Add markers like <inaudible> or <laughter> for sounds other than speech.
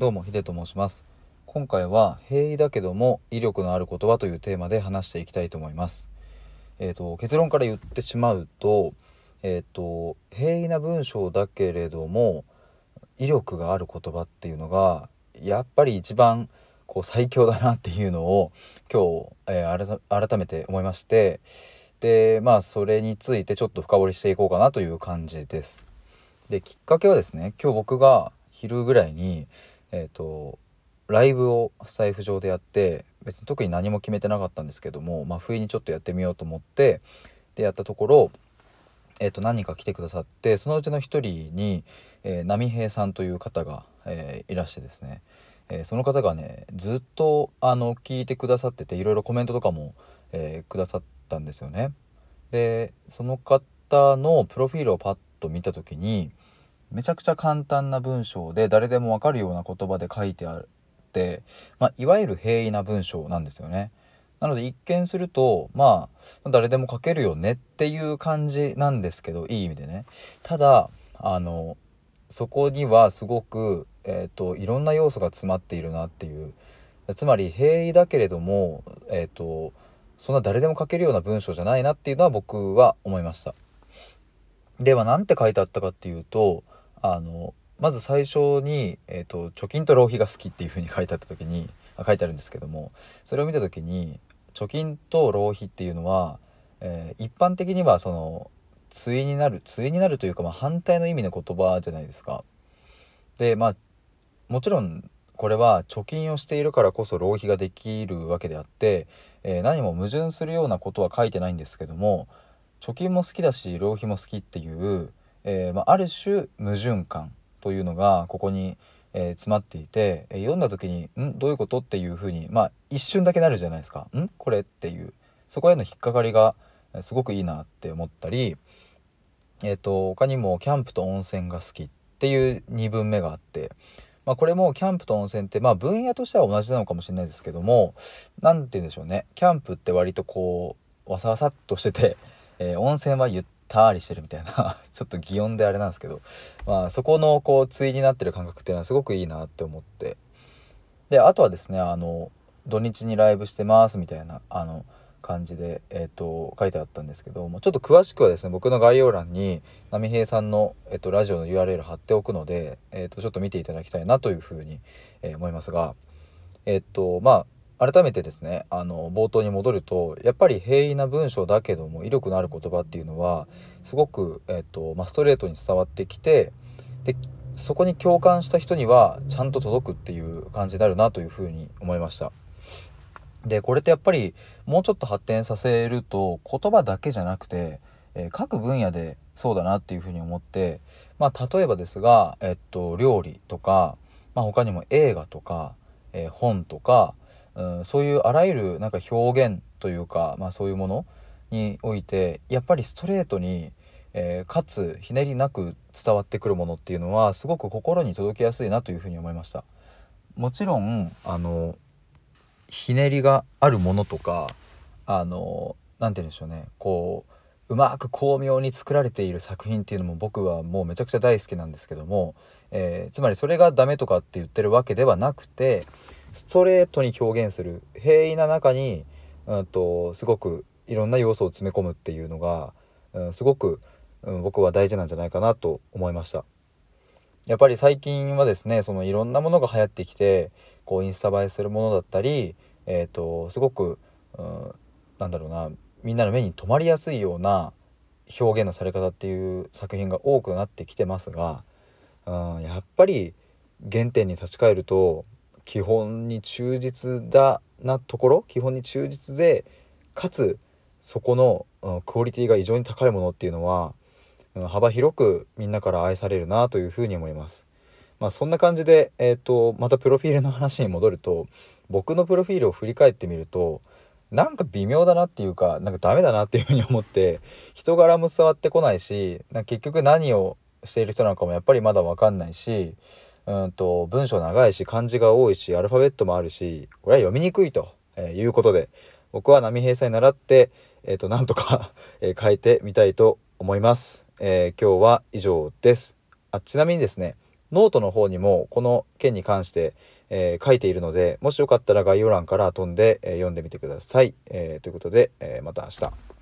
どうもヒデと申します今回は平易だけども威力のある言葉というテーマで話していきたいと思いますえーと、結論から言ってしまうと,、えーと平易な文章だけれども威力がある言葉っていうのがやっぱり一番こう最強だなっていうのを今日、えー、改めて思いましてでまあそれについてちょっと深掘りしていこうかなという感じです。できっかけはですね今日僕が昼ぐらいにえっ、ー、とライブをスタイフ上でやって別に特に何も決めてなかったんですけども、まあ、不意にちょっとやってみようと思ってでやったところ、えー、と何人か来てくださってそのうちの一人に、えー、波平さんという方が、えー、いらしてですね、えー、その方がねずっとあの聞いてくださってていろいろコメントとかも、えー、くださったんですよね。でその方のプロフィールをパッと見た時にめちゃくちゃ簡単な文章で誰でもわかるような言葉で書いてあって、まあ、いわゆる平易な文章なんですよね。なので一見するとまあ誰でも書けるよねっていう感じなんですけどいい意味でね。ただあのそこにはすごく、えーと、いろんな要素が詰まっているなっていうつまり平易だけれども、えーと、そんな誰でも書けるような文章じゃないなっていうのは僕は思いました。では何て書いてあったかっていうとあのまず最初に、えーと、貯金と浪費が好きっていう風に書いてあった時に書いてあるんですけどもそれを見た時に貯金と浪費っていうのは、えー、一般的にはその対になる対になるというか、まあ、反対の意味の言葉じゃないですか。でまあもちろんこれは貯金をしているからこそ浪費ができるわけであって、えー、何も矛盾するようなことは書いてないんですけども貯金も好きだし浪費も好きっていう、えー、まあ、ある種矛盾感というのがここに、えー、詰まっていて、え読んだ時に「ん？どういうこと?」っていうふうにまあ一瞬だけなるじゃないですか「ん？これ?」っていうそこへの引っかかりがすごくいいなって思ったりえっ、ー、と他にもキャンプと温泉が好きっていう2文目があって、まあ、これもキャンプと温泉ってまあ分野としては同じなのかもしれないですけども何て言うんでしょうねキャンプって割とこうわさわさっとしてて、えー、温泉はゆったりしてるみたいな <laughs> ちょっと擬音であれなんですけど、まあ、そこのこう対になってる感覚っていうのはすごくいいなって思って。であとはですねあの土日にライブしてますみたいなあの感じで、えーと、書いてあったんですけどもちょっと詳しくはですね僕の概要欄に波平さんの、えーと、ラジオの URL 貼っておくので、えーと、ちょっと見ていただきたいなというふうに、えー、思いますがえっ、ー、とまあ改めてですねあの冒頭に戻るとやっぱり平易な文章だけども威力のある言葉っていうのはすごく、えーとまあ、ストレートに伝わってきてでそこに共感した人にはちゃんと届くっていう感じになるなというふうに思いました。でこれってやっぱりもうちょっと発展させると言葉だけじゃなくて、えー、各分野でそうだなっていうふうに思ってまあ例えばですが、えっと、料理とか、まあ、他にも映画とか、えー、本とか、うん、そういうあらゆるなんか表現というか、まあ、そういうものにおいてやっぱりストレートに、えー、かつひねりなく伝わってくるものっていうのはすごく心に届きやすいなというふうに思いました。もちろんあのひねりがあるものとかあの何て言うんでしょうねこううまく巧妙に作られている作品っていうのも僕はもうめちゃくちゃ大好きなんですけども、えー、つまりそれがダメとかって言ってるわけではなくてストレートに表現する平易な中に、うんと、すごくいろんな要素を詰め込むっていうのが、うん、すごく、うん、僕は大事なんじゃないかなと思いました。やっぱり最近はですねそのいろんなものが流行ってきてこうインスタ映えするものだったり、えーと、すごく、うん、なんだろうなみんなの目に留まりやすいような表現のされ方っていう作品が多くなってきてますが、うん、やっぱり原点に立ち返ると基本に忠実だなところ基本に忠実でかつそこの、うん、クオリティが異常に高いものっていうのは幅広くみんなから愛されるなというふうに思います。まあ、そんな感じで、えーと、またプロフィールの話に戻ると僕のプロフィールを振り返ってみるとなんか微妙だなっていうかなんかダメだなっていうふうに思って人柄も伝わってこないし結局何をしている人なのかもやっぱりまだ分かんないしうんと文章長いし漢字が多いしアルファベットもあるしこれは読みにくいと、えいうことで僕は波平さんに習って、えーと、なんとかえ変えてみたいと思います。えー、今日は以上です。あちなみにですねノートの方にもこの件に関して、えー、書いているのでもしよかったら概要欄から飛んで、えー、読んでみてください。えー、ということで、えまた明日。